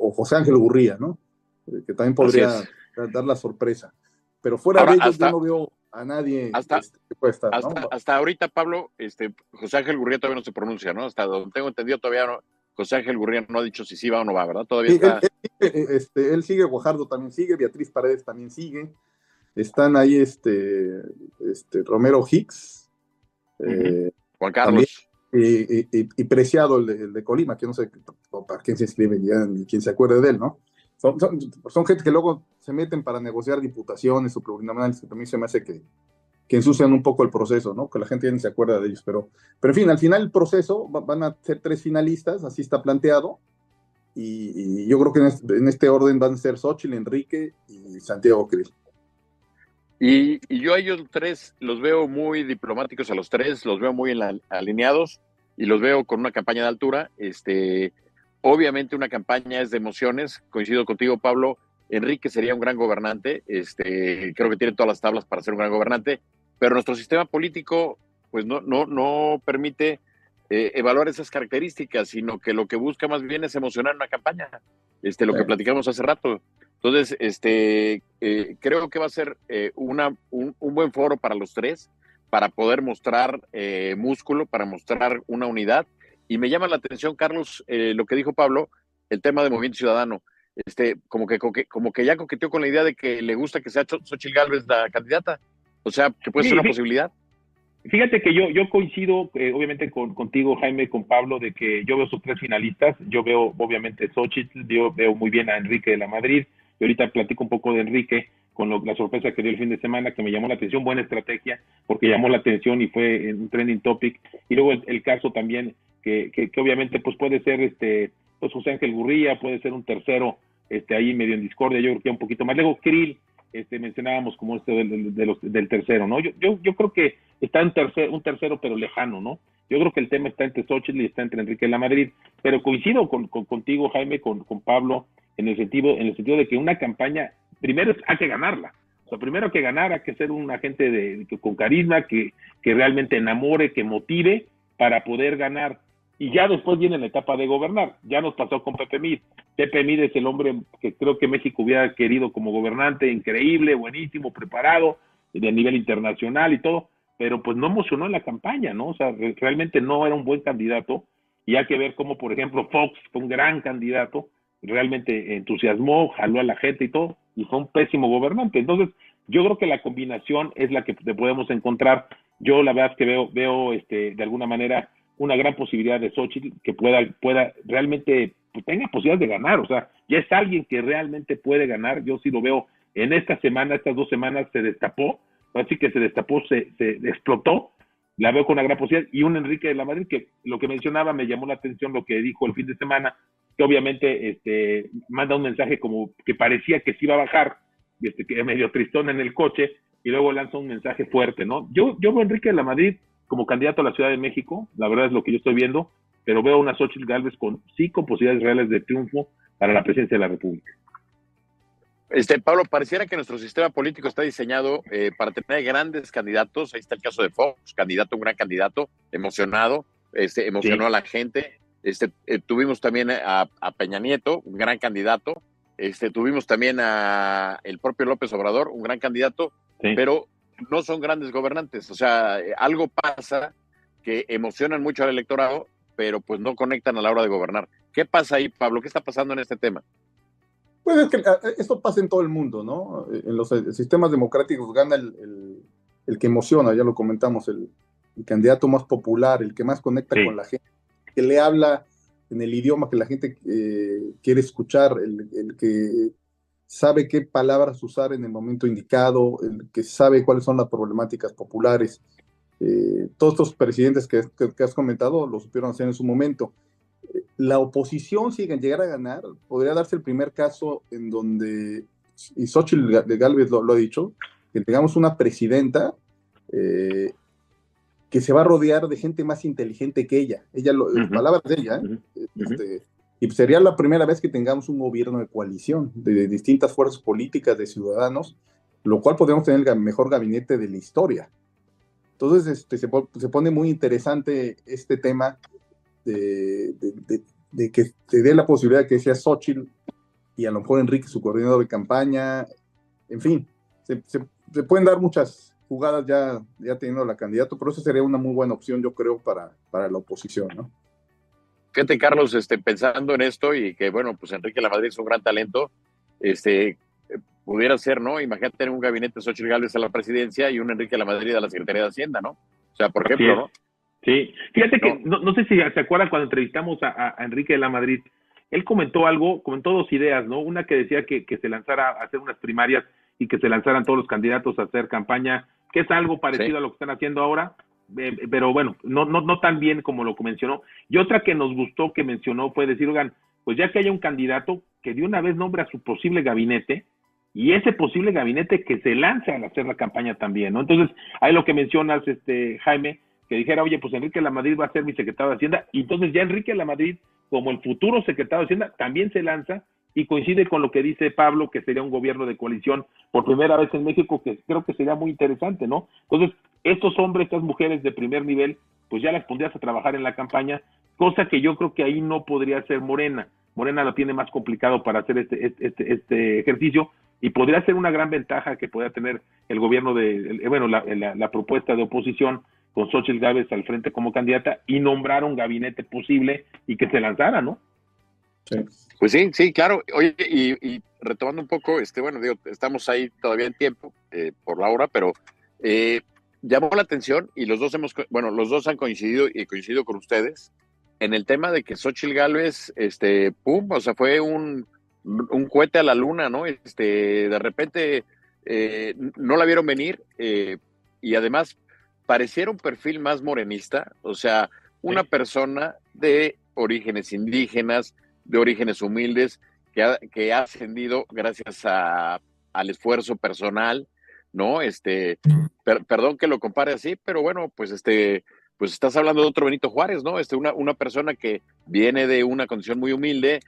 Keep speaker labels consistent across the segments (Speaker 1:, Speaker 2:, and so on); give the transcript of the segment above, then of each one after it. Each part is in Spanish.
Speaker 1: o, José Ángel Gurría, ¿no? Eh, que también podría dar la sorpresa. Pero fuera de ellos yo no veo a nadie
Speaker 2: hasta, este, hasta, ahorita, Pablo, este, José Ángel Gurría todavía no se pronuncia, ¿no? Hasta donde tengo entendido todavía no, José Ángel Gurría no ha dicho si sí va o no va, ¿verdad? Todavía está...
Speaker 1: Él, este, él sigue, Guajardo también sigue, Beatriz Paredes también sigue, están ahí este, este Romero Hicks,
Speaker 2: eh, Juan Carlos.
Speaker 1: Y, Preciado, el de, Colima, que no sé para quién se inscribe ya ni quién se acuerde de él, ¿no? Son, son, gente que luego se meten para negociar diputaciones o plurinominales, que también se me hace que, que ensucian un poco el proceso, ¿no? Que la gente ya ni se acuerda de ellos, pero, pero en fin, al final el proceso van a ser tres finalistas, así está planteado, y, yo creo que en este, orden van a ser Xochitl, Enrique y Santiago Cris.
Speaker 2: Y, yo a ellos tres los veo muy diplomáticos a los tres, los veo muy alineados y los veo con una campaña de altura. Este, obviamente una campaña es de emociones, coincido contigo Pablo, Enrique sería un gran gobernante, este, creo que tiene todas las tablas para ser un gran gobernante, pero nuestro sistema político pues no, no, no permite eh, evaluar esas características, sino que lo que busca más bien es emocionar una campaña, este, lo que platicamos hace rato. Entonces, este, eh, creo que va a ser eh, una, un, buen foro para los tres, para poder mostrar eh, músculo, para mostrar una unidad. Y me llama la atención, Carlos, lo que dijo Pablo, el tema de Movimiento Ciudadano. Este, como que, como que ya coqueteó con la idea de que le gusta que sea Xochitl Gálvez la candidata. O sea, que puede ser una posibilidad.
Speaker 3: Fíjate que yo, yo coincido, obviamente, con, contigo, Jaime, con Pablo, de que yo veo sus tres finalistas. Yo veo, obviamente, Xochitl, yo veo muy bien a Enrique de la Madrid, y ahorita platico un poco de Enrique con la sorpresa que dio el fin de semana, que me llamó la atención, buena estrategia, porque llamó la atención y fue un trending topic. Y luego el, caso también, que, que, obviamente pues puede ser este pues José Ángel Gurría, puede ser un tercero este ahí medio en discordia, yo creo que un poquito más. Luego Krill, este, mencionábamos como este del, del tercero, ¿no? Yo, yo, yo creo que está en tercer, un tercero pero lejano, ¿no? Yo creo que el tema está entre Xochitl y está entre Enrique la Madrid, pero coincido con, contigo, Jaime, con, con Pablo, en el sentido, en el sentido de que una campaña, primero hay que ganarla. O sea, primero hay que ganar, hay que ser un agente de, con carisma, que, que realmente enamore, que motive para poder ganar. Y ya después viene la etapa de gobernar. Ya nos pasó con Pepe Mid. Pepe Mid es el hombre que creo que México hubiera querido como gobernante, increíble, buenísimo, preparado, de nivel internacional y todo, pero pues no emocionó en la campaña, ¿no? O sea, realmente no era un buen candidato. Y hay que ver cómo, por ejemplo, Fox fue un gran candidato, realmente entusiasmó, jaló a la gente y todo, y fue un pésimo gobernante. Entonces, yo creo que la combinación es la que podemos encontrar. Yo la verdad es que veo, veo este, de alguna manera una gran posibilidad de Xochitl que pueda, pueda realmente, pues, tenga posibilidad de ganar. O sea, ya es alguien que realmente puede ganar. Yo sí lo veo en esta semana, estas dos semanas se destapó, así que se destapó, se, se explotó. La veo con una gran posibilidad. Y un Enrique de la Madrid que lo que mencionaba me llamó la atención lo que dijo el fin de semana, que obviamente este, manda un mensaje como que parecía que se iba a bajar, este, que medio tristón en el coche, y luego lanza un mensaje fuerte, ¿no? Yo, yo veo a Enrique de la Madrid como candidato a la Ciudad de México, la verdad es lo que yo estoy viendo, pero veo a una Xochitl Galvez con sí con posibilidades reales de triunfo para la presidencia de la República.
Speaker 2: Este, Pablo, pareciera que nuestro sistema político está diseñado eh, para tener grandes candidatos. Ahí está el caso de Fox, candidato, un gran candidato, emocionado, este, emocionó a la gente, este, eh, tuvimos también a, Peña Nieto, un gran candidato. Este, tuvimos también a el propio López Obrador, un gran candidato, pero no son grandes gobernantes. O sea, eh, algo pasa que emocionan mucho al electorado, pero pues no conectan a la hora de gobernar. ¿Qué pasa ahí, Pablo? ¿Qué está pasando en este tema?
Speaker 1: Pues es que eh, esto pasa en todo el mundo, ¿no? En los sistemas democráticos gana el, que emociona, ya lo comentamos, el, candidato más popular, el que más conecta con la gente que le habla en el idioma que la gente eh, quiere escuchar, el, que sabe qué palabras usar en el momento indicado, el que sabe cuáles son las problemáticas populares. Eh, todos estos presidentes que, has comentado lo supieron hacer en su momento. La oposición, si llegar a ganar, podría darse el primer caso en donde, y Xochitl de Galvez lo, ha dicho, que tengamos una presidenta eh, que se va a rodear de gente más inteligente que ella. Ella, lo, palabras de ella, ¿eh? este, y sería la primera vez que tengamos un gobierno de coalición de, distintas fuerzas políticas, de ciudadanos, lo cual podríamos tener el mejor gabinete de la historia. Entonces este, se, pone muy interesante este tema de, que te dé la posibilidad de que sea Xochitl y a lo mejor Enrique su coordinador de campaña, en fin, se, se pueden dar muchas jugadas ya, ya teniendo la candidato, pero eso sería una muy buena opción, yo creo, para, para la oposición, ¿no?
Speaker 2: Fíjate, Carlos, este, pensando en esto y que, bueno, pues Enrique Lamadrid es un gran talento, este, pudiera ser, ¿no? Imagínate tener un gabinete de Xochitl Gálvez a la presidencia y un Enrique Lamadrid a la Secretaría de Hacienda, ¿no? O sea, por ejemplo, ¿no?
Speaker 3: Sí, fíjate que no, no, sé si se acuerdan cuando entrevistamos a, a, Enrique de la Madrid, él comentó algo, comentó dos ideas, ¿no? Una que decía que, que se lanzara a hacer unas primarias y que se lanzaran todos los candidatos a hacer campaña que es algo parecido a lo que están haciendo ahora, eh, pero bueno, no, no, no tan bien como lo mencionó. Y otra que nos gustó que mencionó fue decir, oigan, pues ya que haya un candidato que de una vez nombre a su posible gabinete, y ese posible gabinete que se lance a hacer la campaña también, ¿no? Entonces, ahí lo que mencionas, este Jaime, que dijera, oye, pues Enrique La Madrid va a ser mi secretario de Hacienda, y entonces ya Enrique La Madrid, como el futuro secretario de Hacienda, también se lanza y coincide con lo que dice Pablo, que sería un gobierno de coalición por primera vez en México, que creo que sería muy interesante, ¿no? Entonces, estos hombres, estas mujeres de primer nivel, pues ya las pondrías a trabajar en la campaña, cosa que yo creo que ahí no podría ser Morena. Morena lo tiene más complicado para hacer este, este, este, este ejercicio y podría ser una gran ventaja que pueda tener el gobierno de, bueno, la, la, propuesta de oposición con Xochitl Gávez al frente como candidata y nombrar un gabinete posible y que se lanzara, ¿no?
Speaker 2: Pues sí, sí, claro. Oye, y, retomando un poco, este, bueno, digo, estamos ahí todavía en tiempo eh, por la hora, pero eh, llamó la atención y los dos hemos, bueno, los dos han coincidido y coincidido con ustedes en el tema de que Xochitl Gálvez, este, pum, o sea, fue un, un cohete a la luna, ¿no? Este, de repente eh, no la vieron venir y además pareciera un perfil más morenista, o sea, una persona de orígenes indígenas, de orígenes humildes, que ha, que ha ascendido gracias a, al esfuerzo personal, ¿no? Este, perdón que lo compare así, pero bueno, pues este, pues estás hablando de otro Benito Juárez, ¿no? Este, una, una persona que viene de una condición muy humilde,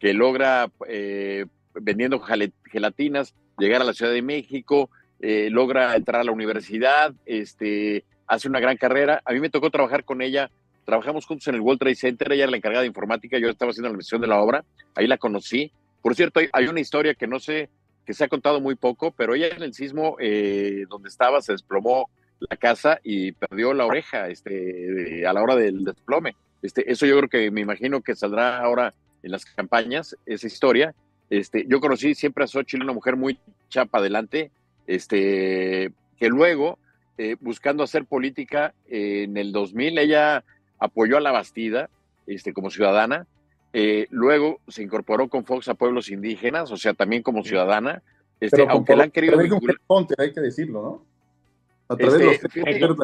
Speaker 2: que logra, eh, vendiendo gelatinas, llegar a la Ciudad de México, eh, logra entrar a la universidad, este, hace una gran carrera. A mí me tocó trabajar con ella Trabajamos juntos en el World Trade Center, ella era la encargada de informática, yo estaba haciendo la misión de la obra, ahí la conocí. Por cierto, hay, una historia que no sé, que se ha contado muy poco, pero ella en el sismo eh, donde estaba se desplomó la casa y perdió la oreja este, a la hora del desplome. Este, eso yo creo que me imagino que saldrá ahora en las campañas, esa historia. Este, yo conocí siempre a Xochitl, una mujer muy chapa adelante, este, que luego, eh, buscando hacer política en el 2000, ella apoyó a la Bastida este, como ciudadana, eh, luego se incorporó con Fox a pueblos indígenas, o sea, también como ciudadana, este, aunque la han querido...
Speaker 1: hay que decirlo, ¿no? A través de este, los...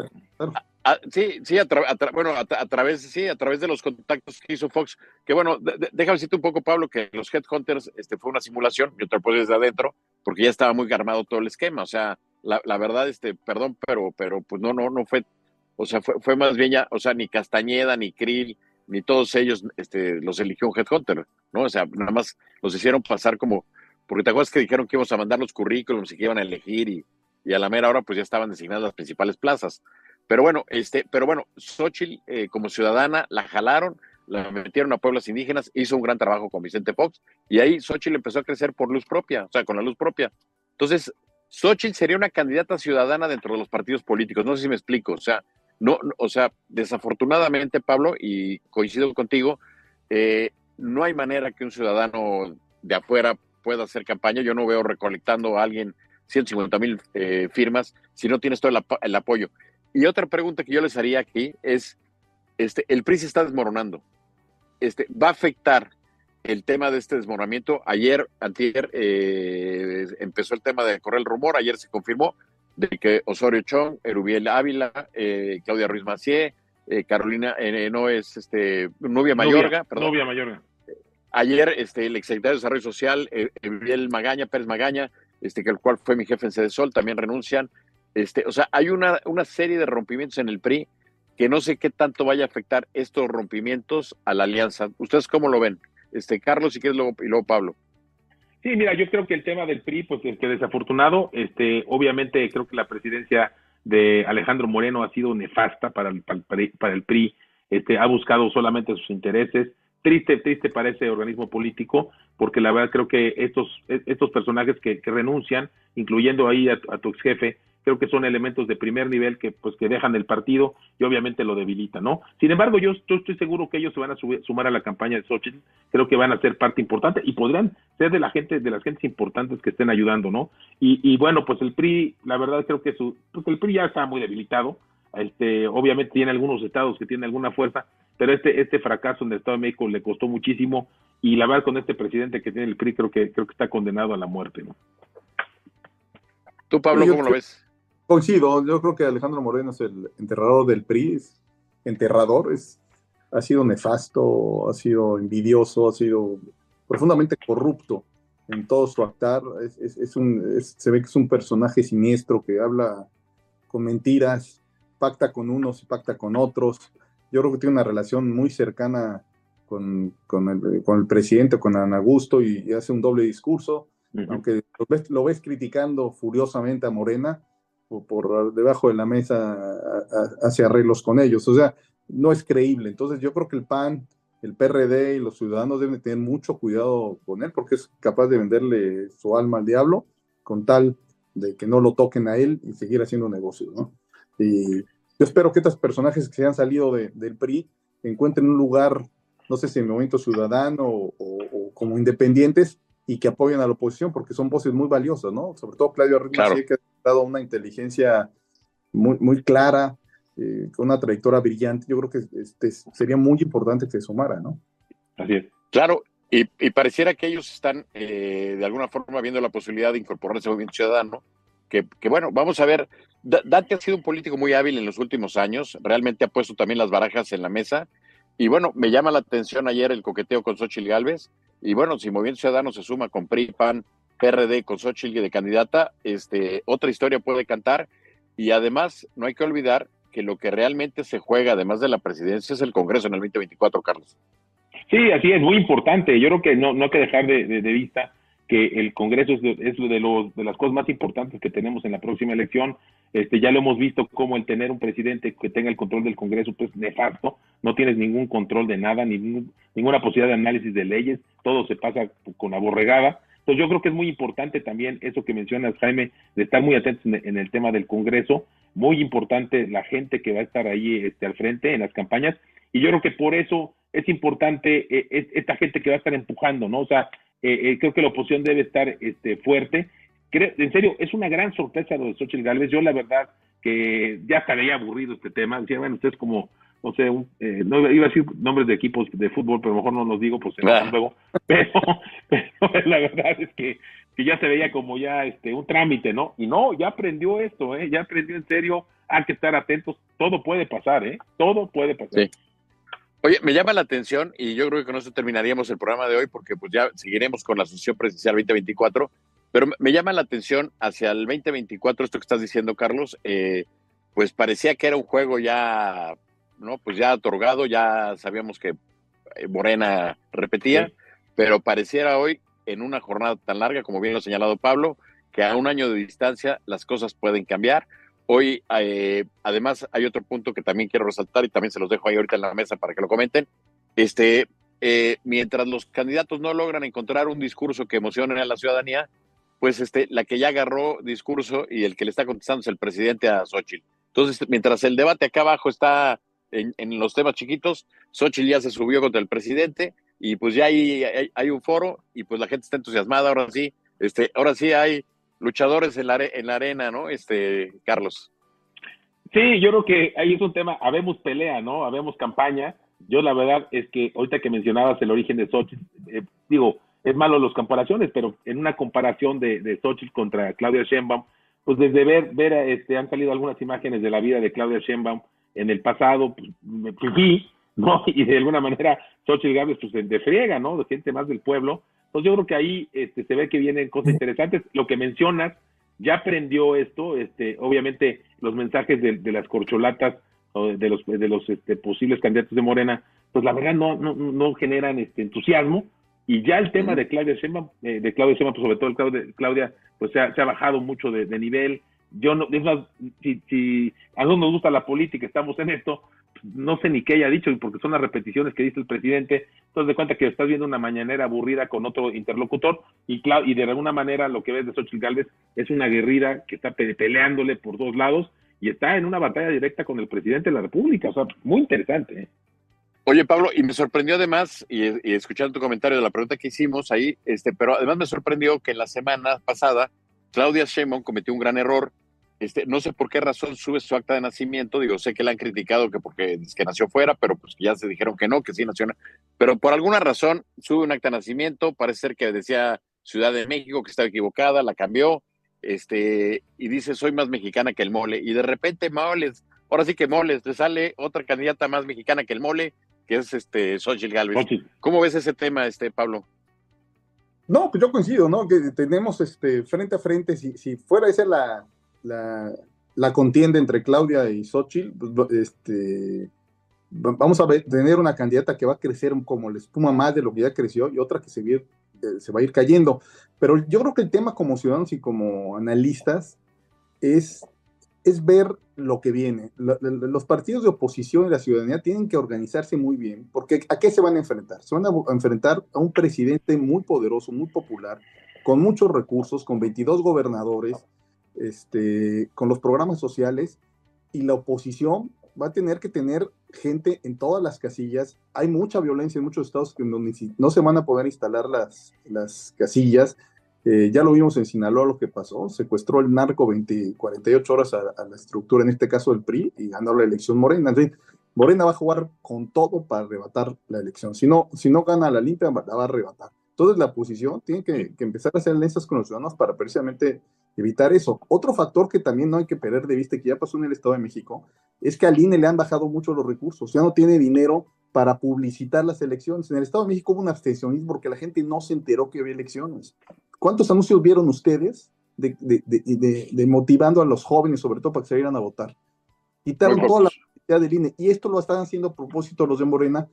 Speaker 2: sí, sí, a bueno, a, través, sí, a través de los contactos que hizo Fox, que bueno, déjame decirte un poco, Pablo, que los Headhunters este, fue una simulación, yo te lo puedo desde adentro, porque ya estaba muy armado todo el esquema, o sea, la, la, verdad, este, perdón, pero, pero pues no, no, no fue o sea, fue, más bien ya, o sea, ni Castañeda, ni Krill, ni todos ellos este, los eligió un headhunter, ¿no? O sea, nada más los hicieron pasar como, porque te acuerdas que dijeron que íbamos a mandar los currículums y que iban a elegir y, y a la mera hora pues ya estaban designadas las principales plazas. Pero bueno, este, pero bueno, Xochitl eh, como ciudadana la jalaron, la metieron a pueblos indígenas, hizo un gran trabajo con Vicente Fox y ahí Xochitl empezó a crecer por luz propia, o sea, con la luz propia. Entonces, Xochitl sería una candidata ciudadana dentro de los partidos políticos, no sé si me explico, o sea, no, o sea, desafortunadamente, Pablo, y coincido contigo, eh, no hay manera que un ciudadano de afuera pueda hacer campaña. Yo no veo recolectando a alguien 150 mil eh, firmas si no tienes todo el, apoyo. Y otra pregunta que yo les haría aquí es, este, el PRI se está desmoronando. Este, ¿Va a afectar el tema de este desmoronamiento? Ayer, antier, eh, empezó el tema de correr el rumor, ayer se confirmó, de que Osorio Chong, Erubiel Ávila, eh, Claudia Ruiz Macié, eh, Carolina, eh, no es este, Nubia Mayorga,
Speaker 3: perdón. Nubia Mayorga.
Speaker 2: Ayer, este, el exsecretario de Desarrollo Social, Erubiel Magaña, Pérez Magaña, este, que el cual fue mi jefe en Sol, también renuncian. Este, o sea, hay una, una serie de rompimientos en el PRI que no sé qué tanto vaya a afectar estos rompimientos a la alianza. ¿Ustedes cómo lo ven? Este, Carlos, si quieres, luego, y luego Pablo.
Speaker 3: Sí, mira, yo creo que el tema del PRI, pues que desafortunado, este, obviamente creo que la presidencia de Alejandro Moreno ha sido nefasta para el, para el PRI, este, ha buscado solamente sus intereses, triste, triste para ese organismo político, porque la verdad creo que estos, estos personajes que, renuncian, incluyendo ahí a, tu ex jefe, creo que son elementos de primer nivel que pues que dejan el partido y obviamente lo debilitan, ¿no? Sin embargo, yo, estoy seguro que ellos se van a sumar a la campaña de Xochitl, creo que van a ser parte importante y podrán ser de la gente, de las gentes importantes que estén ayudando, ¿no? Y, y bueno, pues el PRI, la verdad creo que su, pues el PRI ya está muy debilitado, este, obviamente tiene algunos estados que tienen alguna fuerza, pero este, este fracaso en el Estado de México le costó muchísimo y la verdad con este presidente que tiene el PRI creo que creo que está condenado a la muerte, ¿no?
Speaker 2: Tú, Pablo, ¿cómo lo ves?
Speaker 1: Coincido, yo creo que Alejandro Moreno es el enterrador del PRI, es enterrador, es, ha sido nefasto, ha sido envidioso, ha sido profundamente corrupto en todo su actar, es, un, se ve que es un personaje siniestro que habla con mentiras, pacta con unos y pacta con otros. Yo creo que tiene una relación muy cercana con, con, el, con el, presidente, con Ana Augusto, y, hace un doble discurso, aunque lo ves, criticando furiosamente a Morena, por debajo de la mesa hace arreglos con ellos. O sea, no es creíble. Entonces yo creo que el PAN, el PRD y los ciudadanos deben tener mucho cuidado con él, porque es capaz de venderle su alma al diablo con tal de que no lo toquen a él y seguir haciendo negocios, ¿no? Y yo espero que estos personajes que se han salido del PRI encuentren un lugar, no sé si en el Movimiento Ciudadano o, como independientes y que apoyen a la oposición, porque son voces muy valiosas, ¿no? Sobre todo Claudio que ha dado una inteligencia muy, muy clara, eh, una trayectoria brillante. Yo creo que este, sería muy importante que se sumara, ¿no?
Speaker 2: Así es. Claro, y, pareciera que ellos están eh, de alguna forma viendo la posibilidad de incorporarse al movimiento ciudadano, que, que, bueno, vamos a ver Dante ha sido un político muy hábil en los últimos años, realmente ha puesto también las barajas en la mesa. Y bueno, me llama la atención ayer el coqueteo con Xochitl Galvez. Y bueno, si Movimiento Ciudadano se suma con PRI, PAN, PRD, con Xochitl de candidata, este, otra historia puede cantar. Y además, no hay que olvidar que lo que realmente se juega, además de la presidencia, es el Congreso en el 2024, Carlos.
Speaker 3: Sí, así es, muy importante. Yo creo que no, no hay que dejar de, vista que el Congreso es, de, los, de las cosas más importantes que tenemos en la próxima elección. Este, ya lo hemos visto como el tener un presidente que tenga el control del Congreso, pues nefasto, no tienes ningún control de nada, ninguna posibilidad de análisis de leyes, todo se pasa con la borregada. Yo creo que es muy importante también eso que mencionas, Jaime, de estar muy atentos en, el tema del Congreso, muy importante la gente que va a estar ahí este, al frente en las campañas, y yo creo que por eso es importante eh, esta gente que va a estar empujando, ¿no? O sea, eh, eh, creo que la oposición debe estar este, fuerte. en serio, es una gran sorpresa lo de Xochitl Galvez. Yo, la verdad, que ya hasta había aburrido este tema. Decía, bueno, ustedes como, no sé, eh, no iba a decir nombres de equipos de fútbol, pero mejor no los digo, pues se luego. Pero, pero la verdad es que, que ya se veía como ya este un trámite, ¿no? Y no, ya aprendió esto, ¿eh? Ya aprendió en serio. Hay que estar atentos. Todo puede pasar, ¿eh? Todo puede pasar. Sí.
Speaker 2: Oye, me llama la atención y yo creo que con eso terminaríamos el programa de hoy porque pues ya seguiremos con la asociación presidencial 2024, pero me llama la atención hacia el 2024, esto que estás diciendo, Carlos, eh, pues parecía que era un juego ya, ¿no? Pues ya otorgado, ya sabíamos que eh, Morena repetía, pero pareciera hoy, en una jornada tan larga, como bien lo ha señalado Pablo, que a un año de distancia las cosas pueden cambiar. Hoy, eh, además, hay otro punto que también quiero resaltar y también se los dejo ahí ahorita en la mesa para que lo comenten. Este, eh, mientras los candidatos no logran encontrar un discurso que emocione a la ciudadanía, pues este, la que ya agarró discurso y el que le está contestando es el presidente a Xochitl. Entonces, mientras el debate acá abajo está en, los temas chiquitos, Xochitl ya se subió contra el presidente y pues ya hay, hay, un foro y pues la gente está entusiasmada, ahora sí, este, ahora sí hay luchadores en la, en la arena, ¿no? Este, Carlos.
Speaker 3: Sí, yo creo que ahí es un tema, habemos pelea, ¿no? Habemos campaña. Yo la verdad es que ahorita que mencionabas el origen de Xochitl, eh, digo, es malo las comparaciones, pero en una comparación de, de Xochitl contra Claudia Sheinbaum, pues desde ver, ver, este, han salido algunas imágenes de la vida de Claudia Sheinbaum en el pasado, pues, me fui, ¿no? Y de alguna manera Xochitl Gálvez, pues de friega, ¿no? De gente más del pueblo, entonces yo creo que ahí este, se ve que vienen cosas interesantes. Lo que mencionas, ya aprendió esto, este, obviamente los mensajes de, las corcholatas de los, de los este, posibles candidatos de Morena, pues la verdad no, no, no generan este entusiasmo. Y ya el tema de Claudia Sheinbaum, eh, de Claudia Sheinbaum, pues sobre todo el Claudia, Claudia pues se ha, bajado mucho de, nivel, yo no, es más, si, si a nosotros nos gusta la política, estamos en esto, no sé ni qué haya dicho, porque son las repeticiones que dice el presidente, entonces de cuenta que estás viendo una mañanera aburrida con otro interlocutor, y, y de alguna manera lo que ves de Xochitl Galvez es una guerrida que está peleándole por dos lados, y está en una batalla directa con el presidente de la República, o sea, muy interesante. ¿eh?
Speaker 2: Oye, Pablo, y me sorprendió además, y, escuchando tu comentario de la pregunta que hicimos ahí, este, pero además me sorprendió que en la semana pasada Claudia Sheinbaum cometió un gran error este, no sé por qué razón sube su acta de nacimiento. Digo, sé que le han criticado que porque que nació fuera, pero pues ya se dijeron que no, que sí nació. Pero por alguna razón sube un acta de nacimiento. Parece ser que decía Ciudad de México, que estaba equivocada, la cambió. Este, y dice, soy más mexicana que el mole. Y de repente, moles, ahora sí que moles, le sale otra candidata más mexicana que el mole, que es este Xochitl Galvez. ¿Cómo ves ese tema, este Pablo?
Speaker 1: No, pues yo coincido, ¿no? Que tenemos este frente a frente, si, si fuera esa la, la, contienda entre Claudia y Xochitl, pues, este, vamos a ver, tener una candidata que va a crecer como la espuma más de lo que ya creció y otra que se, eh, va a ir cayendo. Pero yo creo que el tema como ciudadanos y como analistas es, es ver lo que viene. Los partidos de oposición y la ciudadanía tienen que organizarse muy bien, porque ¿a qué se van a enfrentar? Se van a enfrentar a un presidente muy poderoso, muy popular, con muchos recursos, con 22 gobernadores, este, con los programas sociales y la oposición va a tener que tener gente en todas las casillas. Hay mucha violencia en muchos estados que no se van a poder instalar las, las casillas. Eh, ya lo vimos en Sinaloa lo que pasó, secuestró el narco 20, 48 horas a, la estructura, en este caso el PRI, y ganó la elección Morena. Morena va a jugar con todo para arrebatar la elección. Si no, si no gana la limpia, la va a arrebatar. Entonces la oposición tiene que, que empezar a hacer alianzas con los ciudadanos para precisamente evitar eso. Otro factor que también no hay que perder de vista, que ya pasó en el Estado de México, es que al INE le han bajado mucho los recursos, ya no tiene dinero para publicitar las elecciones. En el Estado de México hubo un abstencionismo porque la gente no se enteró que había elecciones. ¿Cuántos anuncios vieron ustedes de, de, motivando a los jóvenes, sobre todo para que se vayan a votar? Quitaron toda la publicidad del INE y esto lo están haciendo a propósito los de Morena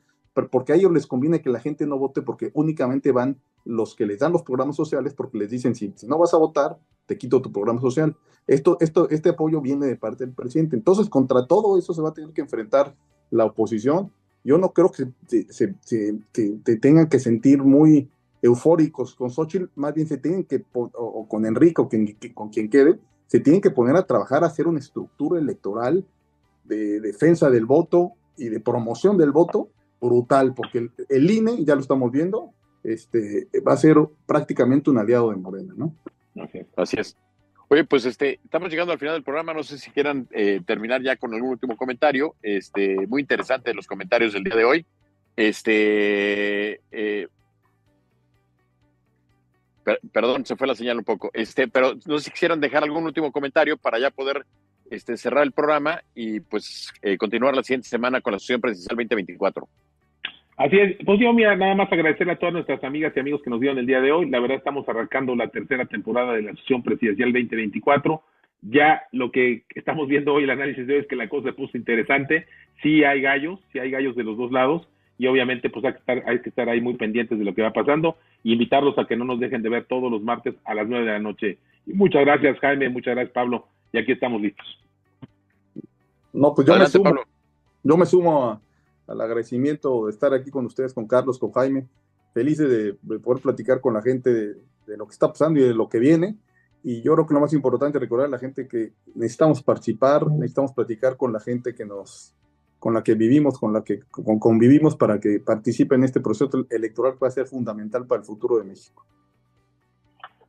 Speaker 1: porque a ellos les conviene que la gente no vote porque únicamente van los que les dan los programas sociales porque les dicen si, si no vas a votar, te quito tu programa social. Esto, esto, este apoyo viene de parte del presidente. Entonces, contra todo eso se va a tener que enfrentar la oposición. Yo no creo que se, se, tengan que sentir muy eufóricos con Xochitl, más bien se tienen que, o, con Enrique, o con quien quede, se tienen que poner a trabajar a hacer una estructura electoral de defensa del voto y de promoción del voto brutal, porque el, INE, ya lo estamos viendo, este, va a ser prácticamente un aliado de Morena, ¿no?
Speaker 2: Así es. Oye, pues este, estamos llegando al final del programa. No sé si quieran eh, terminar ya con algún último comentario. Este, muy interesante los comentarios del día de hoy. Este, eh, perdón, se fue la señal un poco. Este, pero no sé si quisieran dejar algún último comentario para ya poder este, cerrar el programa y pues eh, continuar la siguiente semana con la sesión presidencial 2024.
Speaker 3: Así es, pues yo mira, nada más agradecer a todas nuestras amigas y amigos que nos dieron el día de hoy. La verdad estamos arrancando la tercera temporada de la sesión presidencial 2024. Ya lo que estamos viendo hoy, el análisis de hoy es que la cosa se puso interesante. Sí hay gallos, sí hay gallos de los dos lados y obviamente pues hay que estar, hay que estar ahí muy pendientes de lo que va pasando y invitarlos a que no nos dejen de ver todos los martes a las nueve de la noche. Y muchas gracias Jaime, muchas gracias Pablo y aquí estamos listos.
Speaker 1: No, pues yo me sumo, yo me sumo a al agradecimiento de estar aquí con ustedes, con Carlos, con Jaime. Felices de, poder platicar con la gente de, lo que está pasando y de lo que viene. Y yo creo que lo más importante es recordar a la gente que necesitamos participar, necesitamos platicar con la gente que nos, con la que vivimos, con la que convivimos para que participe en este proceso electoral que va a ser fundamental para el futuro de México.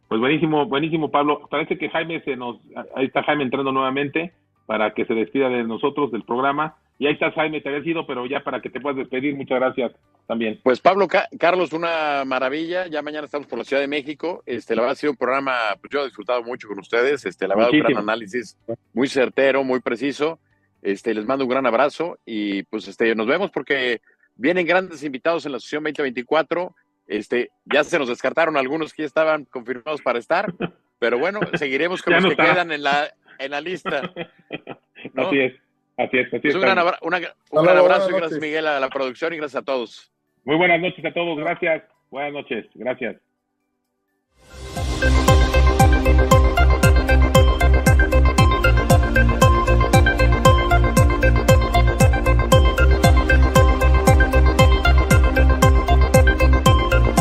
Speaker 3: Pues buenísimo, buenísimo, Pablo. Parece que Jaime se nos, ahí está Jaime entrando nuevamente para que se despida de nosotros del programa. Y ahí está Jaime, te había sido, pero ya para que te puedas despedir, muchas gracias también.
Speaker 2: Pues Pablo, Carlos, una maravilla. Ya mañana estamos por la Ciudad de México. Este, la verdad ha sido un programa, pues yo he disfrutado mucho con ustedes. Este, la verdad, un gran análisis muy certero, muy preciso. Este, les mando un gran abrazo y pues este, nos vemos porque vienen grandes invitados en la sesión 2024. Este, ya se nos descartaron algunos que ya estaban confirmados para estar, pero bueno, seguiremos con los que quedan en la, en la lista.
Speaker 3: Así es. Así es, así
Speaker 2: es. un gran, abrazo, y gracias Miguel a la producción y gracias a todos.
Speaker 3: Muy buenas noches a todos, gracias. Buenas noches, gracias.